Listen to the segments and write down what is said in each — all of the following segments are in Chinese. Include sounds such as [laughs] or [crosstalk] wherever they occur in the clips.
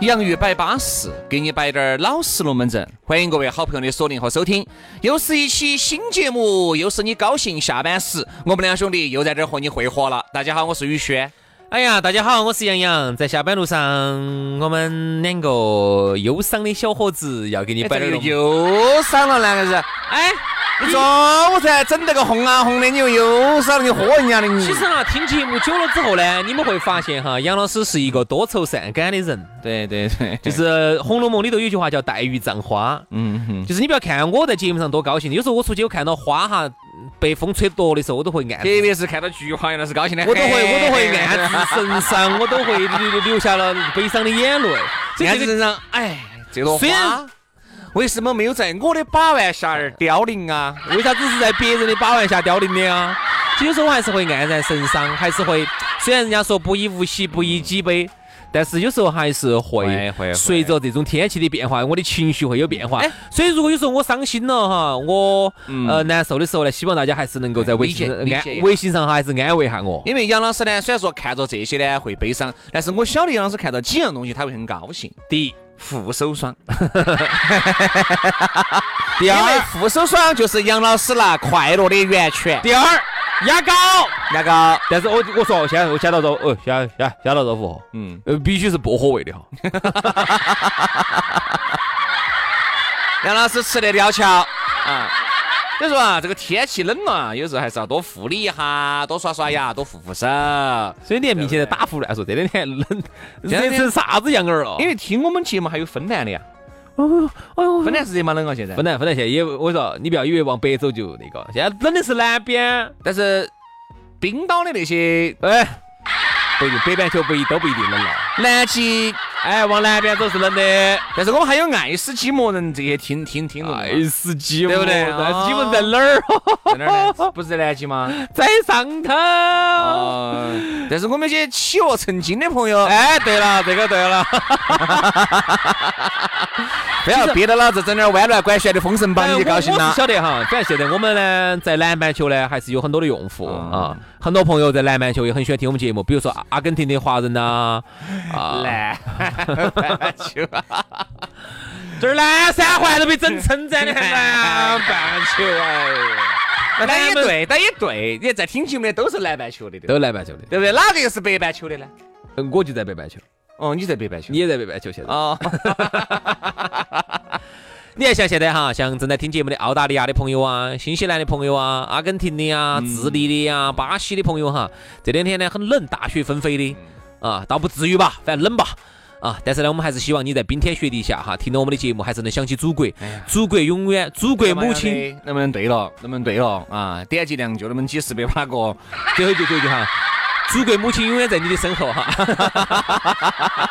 洋芋摆巴适，给你摆点儿老实龙门阵。欢迎各位好朋友的锁定和收听，又是一期新节目，又是你高兴下班时，我们两兄弟又在这儿和你会合了。大家好，我是宇轩。哎呀，大家好，我是杨洋，在下班路上，我们两个忧伤的小伙子要给你摆点儿龙。忧伤了，两个人。哎，你中午噻整那个红啊红的，你又忧伤了，你喝人家的你。其实哈，听节目久了之后呢，你们会发现哈，杨老师是一个多愁善感的人。对对对，就是《红楼梦》里头有句话叫“黛玉葬花”，嗯哼，就是你不要看我在节目上多高兴，有时候我出去我看到花哈被风吹落的时候，我都会暗特别是看到菊花，那是高兴的，我都会 [laughs] 我都会暗自神伤，我都会流流下了悲伤的眼泪。暗自神伤，哎，这朵花为什么没有在我的把玩下而凋零啊？为啥只是在别人的把玩下凋零的啊？其实有时候我还是会黯然神伤，还是会，虽然人家说不以物喜，不以己悲。但是有时候还是会随着这种天气的变化，我的情绪会有变化。所以如果有时候我伤心了哈，我呃难受的时候呢，希望大家还是能够在微信安微信上哈，还是安慰下我。因为杨老师呢，虽然说看着这些呢会悲伤，但是我晓得杨老师看到几样东西他会很高兴。第一，护手霜。[laughs] 第二，护手霜就是杨老师那快乐的源泉。第二。牙膏，牙膏，但是我我说，现在我先到这，哦，先先先到肉腐，嗯，呃，必须是薄荷味的哈。杨老师吃得了巧啊，所以说啊，这个天气冷了，有时候还是要多护理一下，多刷刷牙，多护护手。所以你看明显在打胡乱说，这两天冷，热成啥子样儿了？因为听我们节目还有芬兰的呀。哦，哎呦，芬兰是热嘛？冷啊？现在芬兰，芬兰现在也，我说你不要以为往北走就那个，现在冷的是南边，但是冰岛的那些，哎，不一定，北半球不一都不一定冷了。南极，哎，往南边走是冷的，但是我们还有爱斯基摩人这些听听听众，爱斯基摩，对不对？爱斯基摩在哪儿？[laughs] 在哪儿？[laughs] 不是在南极吗？在上头。但是我们些企鹅成精的朋友，哎，对了，这个对了。[laughs] 不要憋到老子整点弯乱拐旋的封神榜，你就高兴了。我晓得哈，反正现在我们呢，在南半球呢，还是有很多的用户啊，很多朋友在南半球也很喜欢听我们节目，比如说阿根廷的华人呐，啊，南半球，[laughs] 这儿南三环都被整称赞的南半球哎，[laughs] 那也对，那也对，你在听节目的都是南半球的，都是南半球的，对不对？哪个又是北半球的呢？嗯我就在北半球。哦，你在北半球，你也在北半球现在。哦，[laughs] 你看像现在哈，像正在听节目的澳大利亚的朋友啊，新西兰的朋友啊，阿根廷的呀，智利的呀，巴西的朋友哈，这两天呢很冷，大雪纷飞的啊，倒不至于吧，反正冷吧啊。但是呢，我们还是希望你在冰天雪地下哈，听到我们的节目，还是能想起祖国，祖国永远，祖国母亲，能不能对了？能不能对了？啊，点击量就那么几十百把个，最后一句，最后一句哈。祖国母亲永远在你的身后哈，[laughs]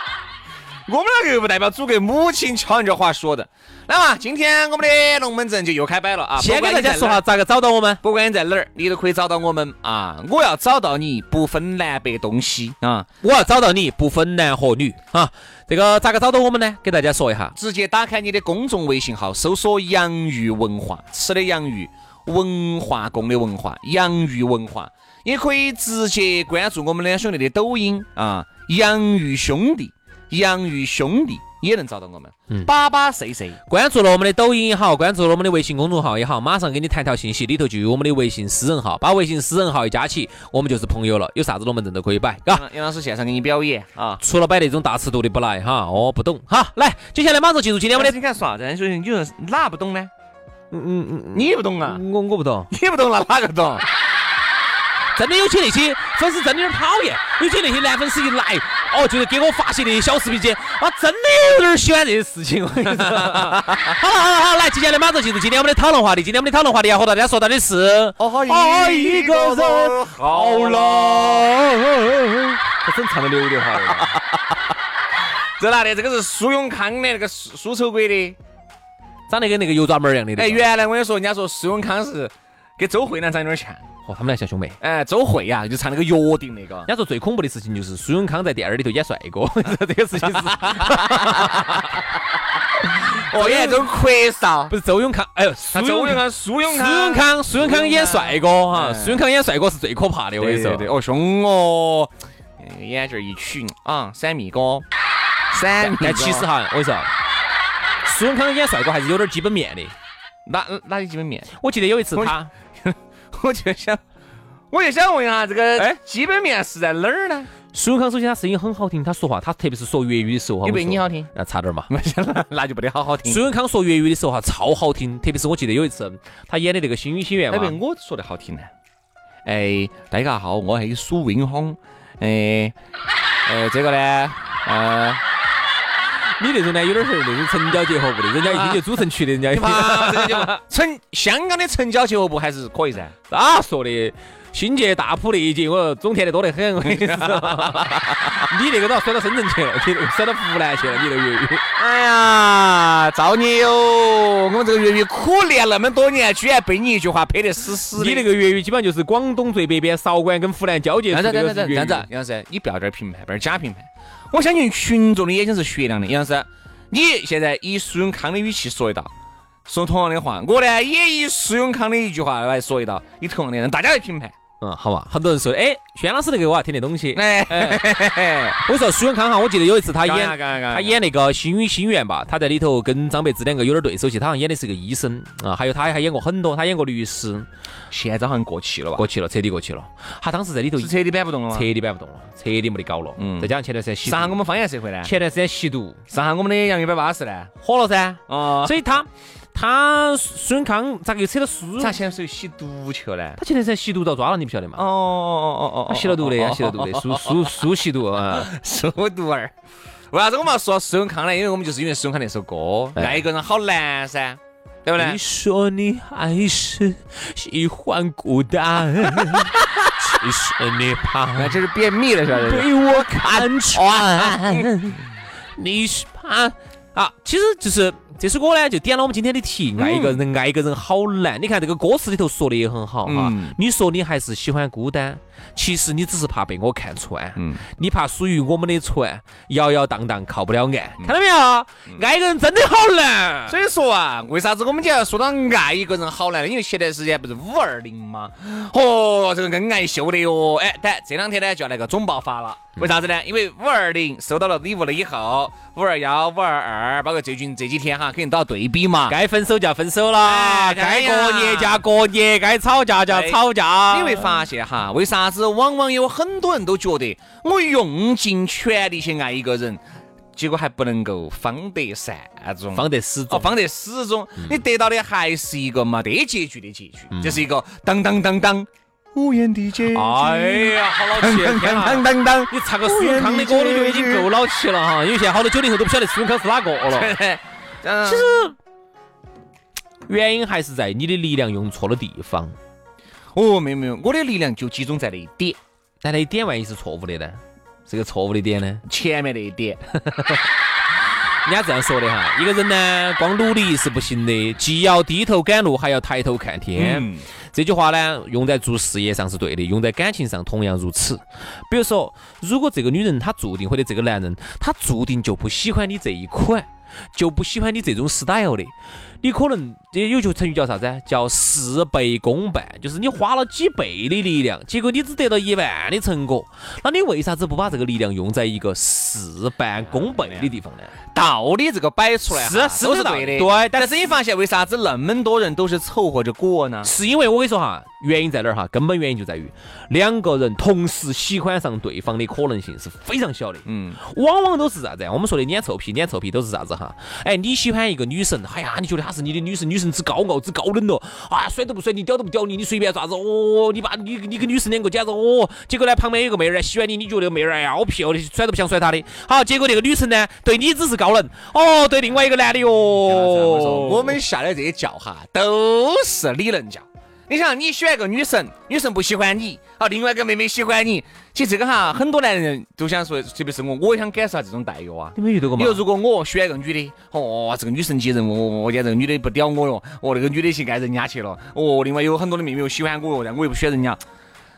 我们两个又不代表祖国母亲敲人家话说的。来嘛，今天我们的龙门阵就又开摆了啊！先给大家说下咋个找到我们，不管你在哪儿，你都可以找到我们啊！我要找到你不分南北东西啊！我要找到你不分男和女啊！这个咋个找到我们呢？给大家说一下，直接打开你的公众微信号，搜索“洋芋文化”，吃的洋芋，文化宫的文化，洋芋文化。也可以直接关注我们两兄弟的抖音啊，洋芋兄弟，洋芋兄弟也能找到我们。嗯，巴巴 C C，关注了我们的抖音也好，关注了我们的微信公众号也好，马上给你弹条信息，里头就有我们的微信私人号，把微信私人号一加起，我们就是朋友了。有啥子龙门阵都可以摆，嘎。杨老师现场给你表演啊，除了摆那种大尺度的不来哈，哦，不懂哈。来，接下来马上进入今天我们的。你看啥子？你说哪不懂呢？嗯嗯嗯，你不懂啊？我我不懂，你不懂那哪个懂？[laughs] 真的有些那些粉丝真的有点讨厌，有些那些男粉丝一来，哦，就是给我发些那些小视频去，我，真的有点喜欢这些事情。好了好了好，来，接下来马上进入今天我们的讨论话题。今天我们的讨论话题要和大家说到的是，爱一个人好了，这真唱的刘德华。[laughs] 这哪里？这个是苏永康的那个苏苏丑鬼的，长得跟那个油抓门一样的。哎，原来我跟你说，人家说苏永康是跟周慧兰长有点像。哦，他们俩像兄妹。哎，周慧呀，就唱那个约定那个。人家说最恐怖的事情就是苏永康在电影里头演帅哥，[laughs] 这个事情是。[laughs] [laughs] 哦，演那种魁少，不是周永康，哎呦，苏永康，苏永康，苏永康，苏永康演帅哥哈，苏永康演帅哥是最可怕的，我跟你说。对哦，凶哦，眼镜一取啊，闪蜜哥，闪。但其实哈，我跟你说，苏永康演帅哥还是有点基本面的。哪哪些基本面？我记得有一次他。[laughs] 我就想，我就想问一下，这个哎，基本面是在哪儿呢？苏永康首先他声音很好听，他说话，他特别是说粤语的时候，比比你好听，那差点嘛，[laughs] 那就不得好好听。苏永康说粤语的时候哈，超好听，特别是我记得有一次他演的那个《星语心愿》嘛，比我说的好听呢。哎，大家好，我是苏永康。哎，[laughs] 哎，这个呢，呃。你那种呢，有点是那种城郊结合部的，人家一听就主城区的，人家 [laughs] 一听。城香港的城郊结合部还是可以噻。咋 [laughs] 说的？新界大埔那一节，我种田的多得很。我跟你说，[laughs] 你那个都要甩到深圳去了，你甩到湖南去了，你那个粤语。哎呀，造孽哟！我们这个粤语苦练那么多年，居然被你一句话拍得死死的。你那个粤语基本上就是广东最北边韶关跟湖南交界。这样子，这样子，这样子，你不要这儿评判，不要假评判。我相信群众的眼睛是雪亮的，杨老师，你现在以苏永康的语气说一道，说同样的话，我呢也以苏永康的一句话来说一道，以同样的让大家来评判。嗯，好吧，很多人说，哎，轩老师那个我还听得懂些。哎，我说苏永康哈，我记得有一次他演他演那个《星语心愿》吧，他在里头跟张柏芝两个有点对手戏，他好像演的是个医生啊，还有他还演过很多，他演过律师。现在好像过气了吧？过气了，彻底过气了。他当时在里头是彻底摆不动了吗？彻底摆不动了，彻底没得搞了。嗯。再加上前段时间吸，上下我们方言社会呢？前段时间吸毒，上下我们的洋芋摆巴士呢？火了噻。哦。所以他。他苏永康咋个又扯到苏？他前段时间吸毒去了呢？他前段时间吸毒遭抓了，你不晓得吗？哦哦哦哦哦，吸了毒的，吸了毒的，苏苏苏吸毒啊，[laughs] 苏毒儿。为啥子我们要说苏永康呢？因为我们就是因为苏永康那首歌，爱一个人好难噻，对不对？你说你还是喜欢孤单，其实你怕，那这是便秘了是吧？被我看穿，[laughs] 你是怕啊？其实就是。这首歌呢，就点了我们今天的题，爱一个人，爱一个人好难。你看这个歌词里头说的也很好哈。你说你还是喜欢孤单，其实你只是怕被我看穿。嗯，你怕属于我们的船摇摇荡荡靠不了岸。看到没有？爱一个人真的好难。所以说啊，为啥子我们就要说到爱一个人好难呢？因为前段时间不是五二零吗？哦，这个恩爱秀的哟。哎，但这两天呢就要来个总爆发了。为啥子呢？因为五二零收到了礼物了以后，五二幺、五二二，包括最近这几天哈，肯定都要对比嘛。该分手就要分手了，该过年就要过年，该吵架就要吵架。你会发现哈，为啥子往往有很多人都觉得我用尽全力去爱一个人，结果还不能够方得善终，方得始终，方得始终，你得到的还是一个没得结局的结局，这是一个当当当当。无言的结局。哎呀，好老气！天当当当，你唱个苏永康的歌，你就已经够老气了哈。因为现在好多九零后都不晓得苏永康是哪个了。其实原因还是在你的力量用错了地方。哦，没有没有，我的力量就集中在那一点。但那一点万一是错误的呢？是个错误的点呢？前面那一点。[laughs] 人家这样说的哈，一个人呢，光努力是不行的，既要低头赶路，还要抬头看天。这句话呢，用在做事业上是对的，用在感情上同样如此。比如说，如果这个女人她注定，或者这个男人他注定就不喜欢你这一款，就不喜欢你这种 style 的。你可能这有句成语叫啥子？叫事倍功半，就是你花了几倍的力量，结果你只得到一万的成果。那你为啥子不把这个力量用在一个事半功倍的地方呢？道理这个摆出来是是不是对的？对，但是你发现为啥子那么多人都是凑合着过呢？是因为我跟你说哈，原因在哪儿哈？根本原因就在于两个人同时喜欢上对方的可能性是非常小的。嗯，往往都是啥子？我们说的脸臭皮，脸臭皮都是啥子哈？哎，你喜欢一个女神，哎呀，你觉得她。她是你的女神，女神之高傲之高冷了，啊，甩都不甩你，屌都不屌你，你随便咋子？哦，你把你你跟女神两个简直哦，结果呢旁边有个妹儿来喜欢你，你觉得妹儿哎呀好屁哦，甩都不想甩她的，好，结果那个女神呢对你只是高冷，哦，对另外一个男的哟，我们下的这些叫哈都是理论教。你想，你喜欢个女神，女神不喜欢你，好，另外一个妹妹喜欢你，其实这个哈，很多男人都想说，特别是我，我也想感受下这种待遇啊。你没遇到过吗？你说如果我喜欢一个女的，哦，这个女神级人物，我见这个女的不屌我哟，哦，那个女的去爱人家去了，哦，另外有很多的妹妹又喜欢我哟，但我又不喜欢人家。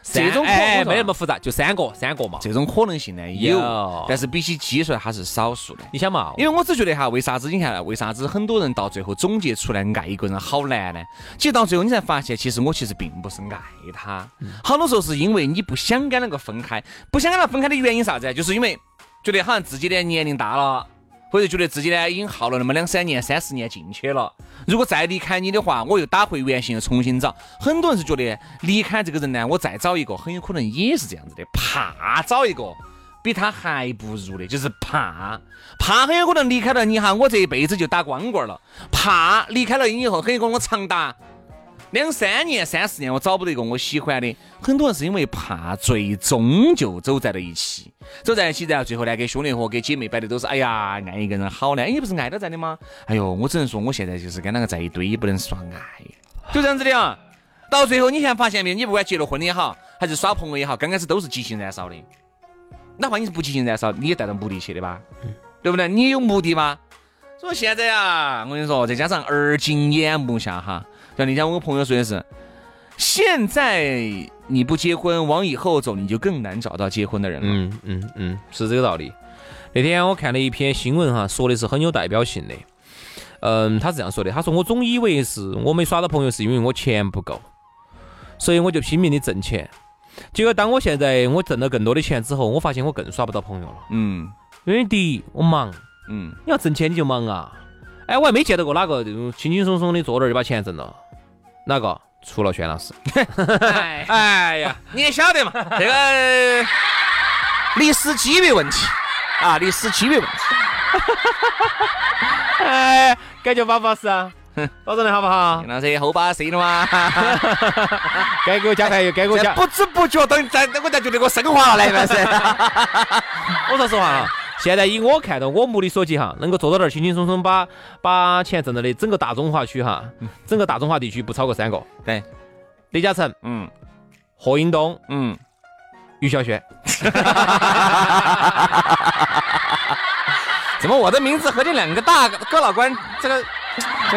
这种哎，没那么复杂，就三个，三个嘛。这种可能性呢有，但是比起基数它是少数的。你想嘛？因为我只觉得哈，为啥子你看，为啥子很多人到最后总结出来爱一个人好难呢？其实到最后你才发现，其实我其实并不是爱他，好多时候是因为你不想跟那个分开，不想跟他分开的原因啥子？就是因为觉得好像自己的年龄大了。或者觉得自己呢已经耗了那么两三年、三四年进去了，如果再离开你的话，我又打回原形，又重新找。很多人是觉得离开这个人呢，我再找一个，很有可能也是这样子的，怕找一个比他还不如的，就是怕，怕很有可能离开了你哈，我这一辈子就打光棍了，怕离开了你以后，很有可能我长达。两三年、三四年，我找不到一个我喜欢的。很多人是因为怕，最终就走在了一起，走在一起，然后最后呢，给兄弟伙、给姐妹摆的都是，哎呀，爱一个人好呢，你不是爱到在的吗？哎呦，我只能说，我现在就是跟那个在一堆，也不能说爱，就这样子的啊。到最后，你看发现没？你不管结了婚也好，还是耍朋友也好，刚开始都是激情燃烧的。哪怕你是不激情燃烧，你也带着目的去的吧？对不对？你有目的吗？所以现在啊，我跟你说，再加上耳今眼目下哈。像那天我朋友说的是，现在你不结婚，往以后走，你就更难找到结婚的人了。嗯嗯嗯，是这个道理。那天我看了一篇新闻哈，说的是很有代表性的。嗯，他是这样说的，他说我总以为是我没耍到朋友，是因为我钱不够，所以我就拼命的挣钱。结果当我现在我挣了更多的钱之后，我发现我更耍不到朋友了。嗯，因为第一我忙，嗯，你要挣钱你就忙啊。哎，我还没见到过哪个这种轻轻松松的坐那儿就把钱挣了。哪个？除了轩老师。[laughs] 哎呀，你也晓得嘛，[laughs] 这个历史机遇问题啊，历史机遇问题。[laughs] 哎，感觉巴不巴适啊？保证的好不好？老师后把 C 了吗？该给我加牌又该给我加。不知不觉等在，我才觉得我升华了来，那是。我说实话啊。现在以我看到我目力所及哈，能够做到那儿轻轻松松把把钱挣到的，整个大中华区哈，整个大中华地区不超过三个。对，李嘉诚，嗯，霍英东，嗯，于小轩。[laughs] 怎么我的名字和这两个大哥老倌这个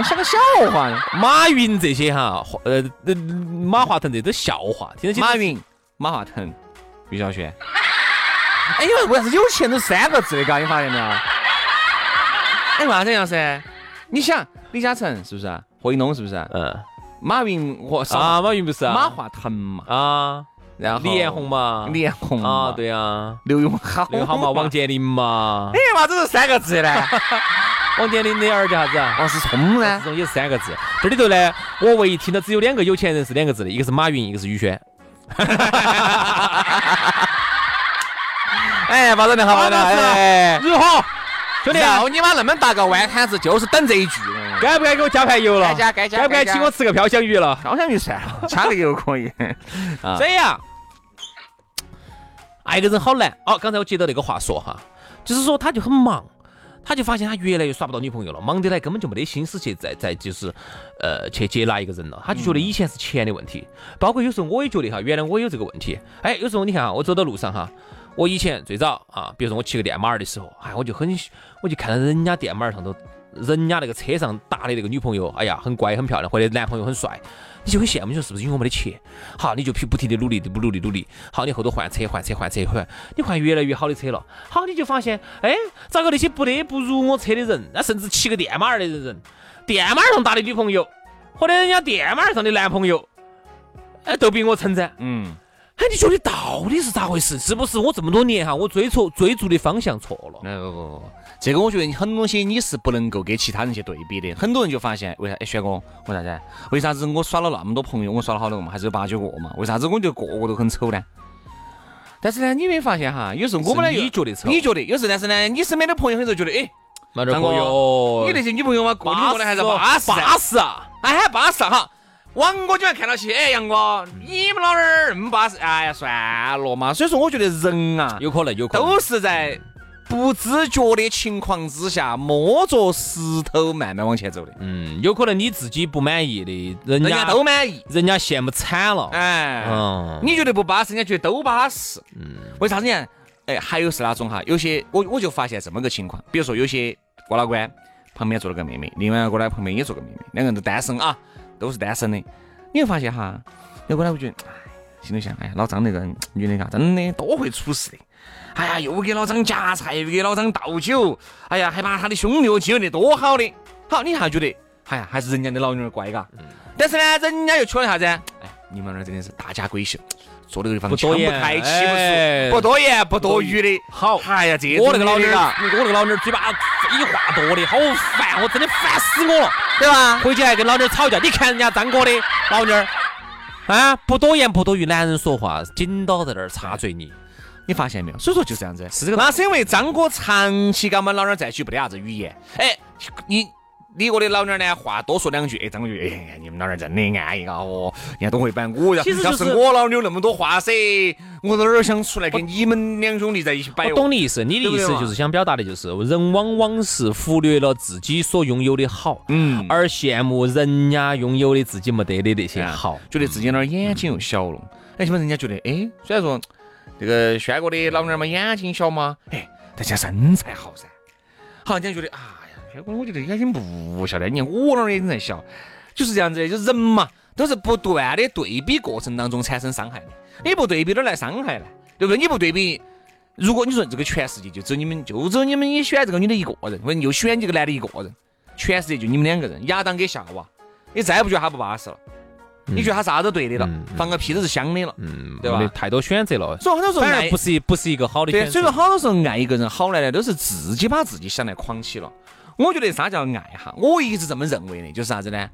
像个笑话呢？马云这些哈，呃，马化腾这都笑话，听得起？马云、马化腾、于小轩。哎，因为为啥子有钱都三个字的？嘎，你发现没有？哎，为啥这样噻？你想，李嘉诚是不是？贺一东是不是？嗯。马云和啊，马云不是啊？马化腾嘛。啊。然后李彦宏嘛。李彦宏啊，对啊。刘永好。刘永好嘛。王健林嘛。[laughs] 哎，为啥子是三个字呢？[laughs] 王健林的儿叫啥子？王思聪呢？这种也是三个字。这里头呢，我唯一听到只有两个有钱人是两个字的，一个是马云，一个是宇轩。[laughs] 哎，保证的好，保证哎，如何？兄弟，要你妈那么大个弯摊子，就是等这一句。该不该给我加盘油了？该加，该加。该不该请我吃个飘香鱼了？飘香鱼算了，加个油可以。这样，爱一个人好难。哦，刚才我接到那个话说哈，就是说他就很忙，他就发现他越来越耍不到女朋友了，忙得来根本就没得心思去再再就是，呃，去接纳一个人了。他就觉得以前是钱的问题，包括有时候我也觉得哈，原来我有这个问题。哎，有时候你看啊，我走到路上哈。我以前最早啊，比如说我骑个电马儿的时候，哎，我就很，我就看到人家电马儿上头，人家那个车上搭的那个女朋友，哎呀，很乖很漂亮，或者男朋友很帅，你就很羡慕，你说是不是因为我没得钱？好，你就不不停的努力，不努力努力，好，你后头换车换车换车换，你换越来越好的车了，好，你就发现，哎，咋个那些不得不如我车的人，那甚至骑个电马儿的人，电马儿上搭的女朋友，或者人家电马儿上的男朋友，哎，都比我称赞，嗯。哎，你觉得到底是咋回事？是不是我这么多年哈，我追错追逐的方向错了？不不不，这个我觉得很多东西你是不能够跟其他人去对比的。很多人就发现，为啥？哎，轩哥，为啥子？为啥子我耍了那么多朋友，我耍了好多个嘛，还是有八九个嘛？为啥子我就个个都很丑呢？但是呢，你没发现哈？有时候我们呢，你觉得丑？你觉得？有时候但是呢，你身边的朋友很多觉得，哎，妈这张哥哟，你那些女朋友嘛，过你过的还是巴适巴适啊！哎，还巴适哈。王哥居然看到起，哎，杨哥，你们老儿那么巴适，哎呀，算了嘛。所以说，我觉得人啊，有可能，有可能都是在不知觉的情况之下，摸着石头慢慢往前走的。嗯，有可能你自己不满意的，人人家都满意，人家羡慕惨了。哎，嗯，你觉得不巴适，人家觉得都巴适。嗯，为啥子呢？哎，还有是哪种哈？有些我我就发现这么个情况，比如说有些过老倌旁边坐了个妹妹，另外一个呢旁边也坐个妹妹，两个人都单身啊。都是单身的，你会发现哈，有个呢，我觉得，哎，心里想，哎呀，老张那个女的嘎，真的多会处事的，哎呀，又给老张夹菜，又给老张倒酒，哎呀，还把他的兄弟接得多好的，好，你还觉得，哎呀，还是人家的老女儿乖嘎，但是呢，人家又缺了啥子？哎，你们那儿真的是大家闺秀。坐那个地方，不多言，不多言，不多语的。好，哎呀，这我那个老儿，我那个老儿嘴巴废话多的，好烦，我真的烦死我了，对吧？回去还跟老儿吵架。你看人家张哥的老儿，啊，不多言不多语，男人说话紧到在那儿插嘴你，你发现没有？所以说就这样子，是这个。那是因为张哥长期跟我们老儿在一起，不得啥子语言。哎，你。你我的老娘呢？话多说两句，哎，张哥，哎，你们老娘真的安逸啊！哦，人家都会摆。我要要是我老娘那么多话噻，我哪儿想出来跟你们两兄弟在一起摆？我懂你意思，你的意思就是想表达的就是，人往往是忽略了自己所拥有的好，嗯，而羡慕人家拥有的自己没得的那些好，觉得自己那儿眼睛又小了。哎，起码人家觉得，哎，虽然说这个轩哥的老娘嘛眼睛小嘛，哎，但家身材好噻。好，像觉得啊。结果我觉得眼睛不小的，你看我那儿眼睛才小，就是这样子，就人嘛，都是不断的对比过程当中产生伤害的。你不对比哪来伤害呢？对不对？你不对比，如果你说这个全世界就只有你们，就只有你们也选这个女的一个人，或者又选这个男的一个人，全世界就你们两个人，亚当跟夏娃，你再不觉得他不巴适了？你觉得他啥都对的了，放个屁都是香的了，嗯，对吧？太多选择了，所以很多时候爱不是一不是一个好的选择。所以说好多时候爱一个人好来呢，都是自己把自己想来框起了。我觉得啥叫爱哈？我一直这么认为的，就是啥子呢？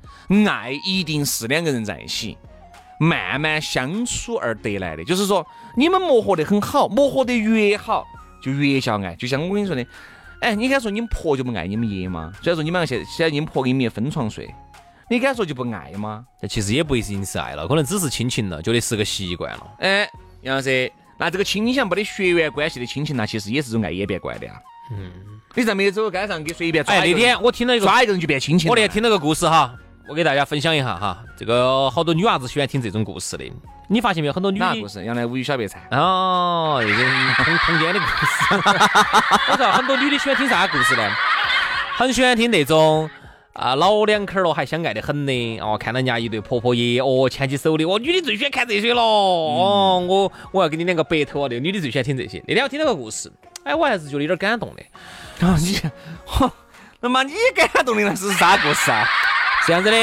爱一定是两个人在一起慢慢相处而得来的。就是说，你们磨合得很好，磨合得越好，就越叫爱。就像我跟你说的，哎，你敢说你们婆就不爱你们爷吗？虽然说你们现现在你们婆跟你们爷分床睡，你敢说就不爱吗？那其实也不一定是爱了，可能只是亲情了，觉得是个习惯了。哎，杨老师，那这个亲情没得血缘关系的亲情，那其实也是种爱演变过来的呀。嗯。你在没走街上给随便抓哎，那天我听到一个抓一个人就变亲情。我那天听了个故事哈，我给大家分享一下哈。这个好多女娃子喜欢听这种故事的，你发现没有？很多女的故事，原来无语小白菜。哦，那种童童年的故事。我说很多女的喜欢听啥故事呢？很喜欢听那种啊老两口了还相爱的很呢哦，看到人家一对婆婆爷哦牵起手的，哦女的最喜欢看这些了。哦，我我要给你两个白头啊！那个女的最喜欢听这些。那天我听了个故事，哎，我还是觉得有点感动的。然 [laughs] 后你，嚯，那么你感动的那是啥故事啊？[laughs] 这样子的，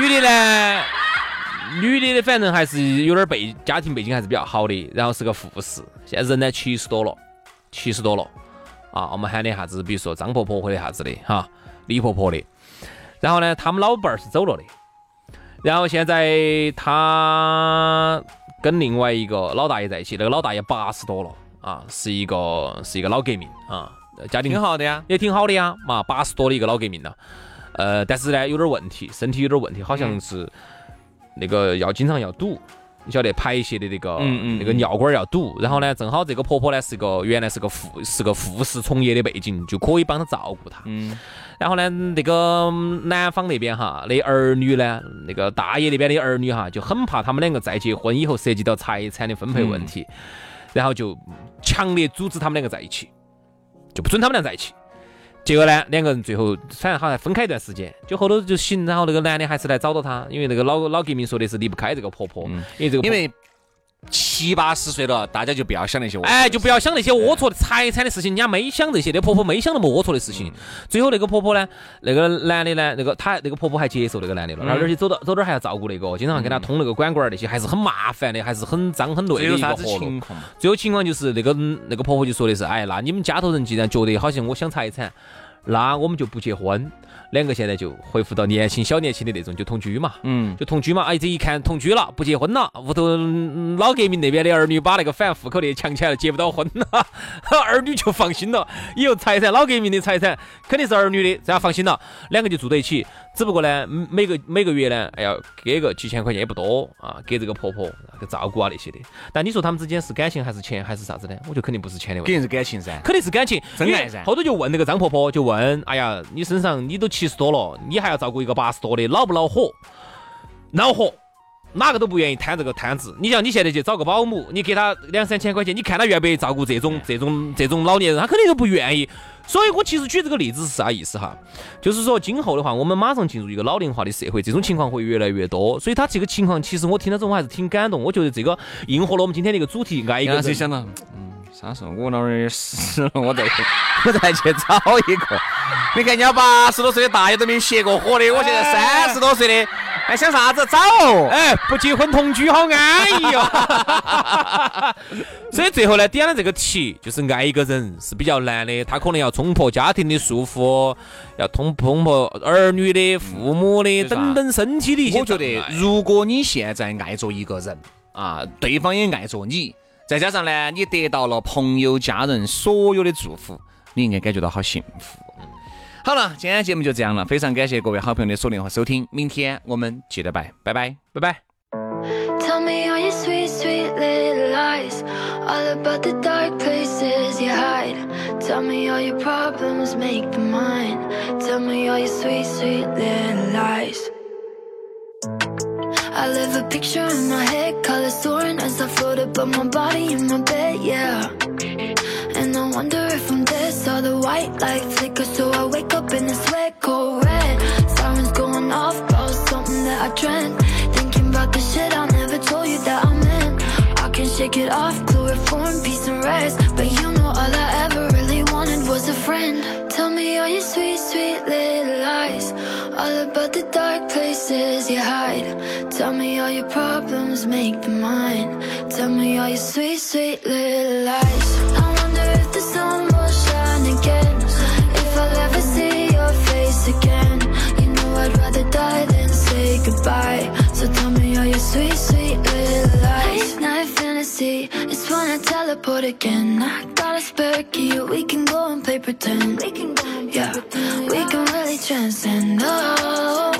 女的呢，女的的反正还是有点背家庭背景还是比较好的，然后是个护士，现在人呢七十多了，七十多了啊，我们喊的啥子，比如说张婆婆或者啥子的哈，李婆婆的，然后呢，他们老伴儿是走了的，然后现在他跟另外一个老大爷在一起，那个老大爷八十多了啊，是一个是一个老革命啊。家庭挺好的呀，也挺好的呀，嘛，八十多的一个老革命了，呃，但是呢，有点问题，身体有点问题，好像是那个要经常要堵，你晓得排泄的那个那个尿管要堵，然后呢，正好这个婆婆呢是个原来是个护是个护士从业的背景，就可以帮她照顾她。嗯，然后呢，那个男方那边哈，那儿女呢，那个大爷那边的儿女哈，就很怕他们两个再结婚以后涉及到财产的分配问题，然后就强烈阻止他们两个在一起。就不准他们俩在一起，结果呢，两个人最后反正好像分开一段时间，就后头就行，然后那个男的还是来找到她，因为那个老老革命说的是离不开这个婆婆，因为这个因为。七八十岁了，大家就不要想那些，哎，就不要想那些龌龊的财产的事情。人家没想这些，那婆婆没想那么龌龊的事情。最后那个婆婆呢，那个男的呢，那个她那个婆婆还接受那个男的了，而且走到走哪还要照顾那个，经常给他通那个管管那些，还是很麻烦的，还是很脏很累的一个活路。最后情况就是那个那个婆婆就说的是，哎，那你们家头人既然觉得好像我想财产，那我们就不结婚。两个现在就恢复到年轻小年轻的那种，就同居嘛，嗯，就同居嘛。哎，这一看同居了，不结婚了，屋头老革命那边的儿女把那个反户口的抢起来了，结不到婚了，[laughs] 儿女就放心了。以后财产老革命的财产肯定是儿女的，这样放心了，两个就住在一起。只不过呢，每个每个月呢，哎呀，给个几千块钱也不多啊，给这个婆婆个照顾啊那些的。但你说他们之间是感情还是钱还是啥子呢？我觉得肯定不是钱的问题，肯定是感情噻，肯定是感情，真爱噻。后头就问那个张婆婆，就问，哎呀，你身上你都七十多了，你还要照顾一个八十多的，恼不恼火？恼火，哪个都不愿意摊这个摊子。你像你现在去找个保姆，你给他两三千块钱，你看他愿不愿意照顾这种这种这种老年人？他肯定都不愿意。所以我其实举这个例子是啥意思哈？就是说今后的话，我们马上进入一个老龄化的社会，这种情况会越来越多。所以他这个情况，其实我听到之后我还是挺感动。我觉得这个应和了我们今天的一个主题，爱一个人。谁想到？嗯，啥时候我老儿死了，我再 [laughs] 我再去找一个。你看人家八十多岁的大爷都没熄过火的，我现在三十多岁的。还想啥子？找？哎，不结婚同居好安逸哦。[laughs] 所以最后呢，点了这个题，就是爱一个人是比较难的，他可能要冲破家庭的束缚，要通冲破儿女的、父母的等等身体的一些。我觉得，如果你现在爱着一个人啊，对方也爱着你，再加上呢，你得到了朋友、家人所有的祝福，你应该感觉到好幸福。好了，今天节目就这样了，非常感谢各位好朋友的锁定和收听，明天我们接着拜，拜拜，拜拜。Tell me all your sweet, sweet little lies, all about the dark places you hide. Tell me all your problems, make the mine. Tell me all your sweet, sweet little lies. I live a picture in my head, colors soaring as I float above my body in my bed, yeah. And I wonder if I'm dead Saw the white light flicker So I wake up in the sweat cold red. Sirens going off about something that I dreamt. Thinking about the shit I never told you that I meant. I can shake it off, chloroform, peace and rest All about the dark places you hide. Tell me all your problems, make them mine. Tell me all your sweet, sweet little lies. I wonder if the sun will shine again. If I'll ever see your face again. You know I'd rather die than say goodbye. So tell me all your sweet, sweet little lies. Night fantasy, it's when I teleport again. I got a spare key, we can go and play pretend. We can chance and oh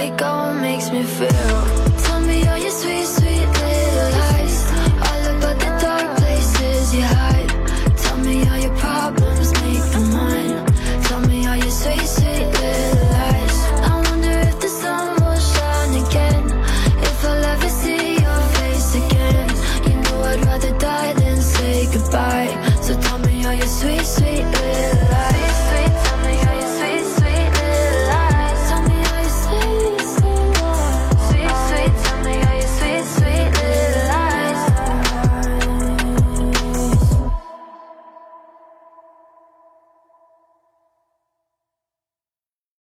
like gold makes me feel. Tell me all your sweet.